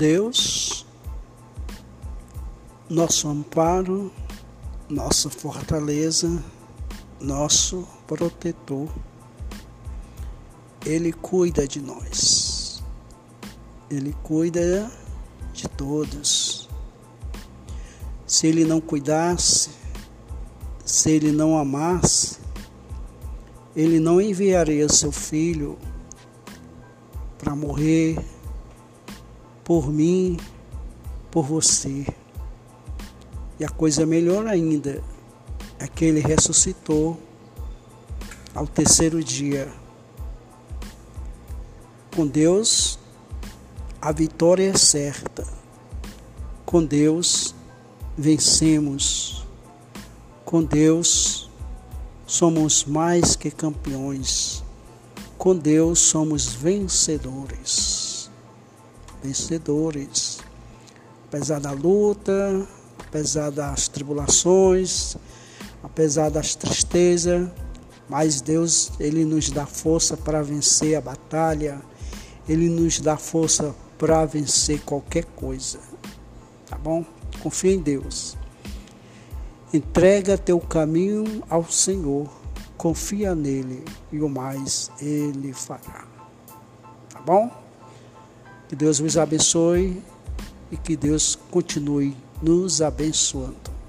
Deus, nosso amparo, nossa fortaleza, nosso protetor. Ele cuida de nós. Ele cuida de todos. Se ele não cuidasse, se ele não amasse, ele não enviaria seu filho para morrer por mim, por você. E a coisa melhor ainda é que ele ressuscitou ao terceiro dia. Com Deus, a vitória é certa. Com Deus, vencemos. Com Deus, somos mais que campeões. Com Deus, somos vencedores. Vencedores. Apesar da luta, apesar das tribulações, apesar das tristezas, mas Deus, Ele nos dá força para vencer a batalha, Ele nos dá força para vencer qualquer coisa. Tá bom? Confia em Deus. Entrega teu caminho ao Senhor, confia nele e o mais Ele fará. Tá bom? Que Deus vos abençoe e que Deus continue nos abençoando.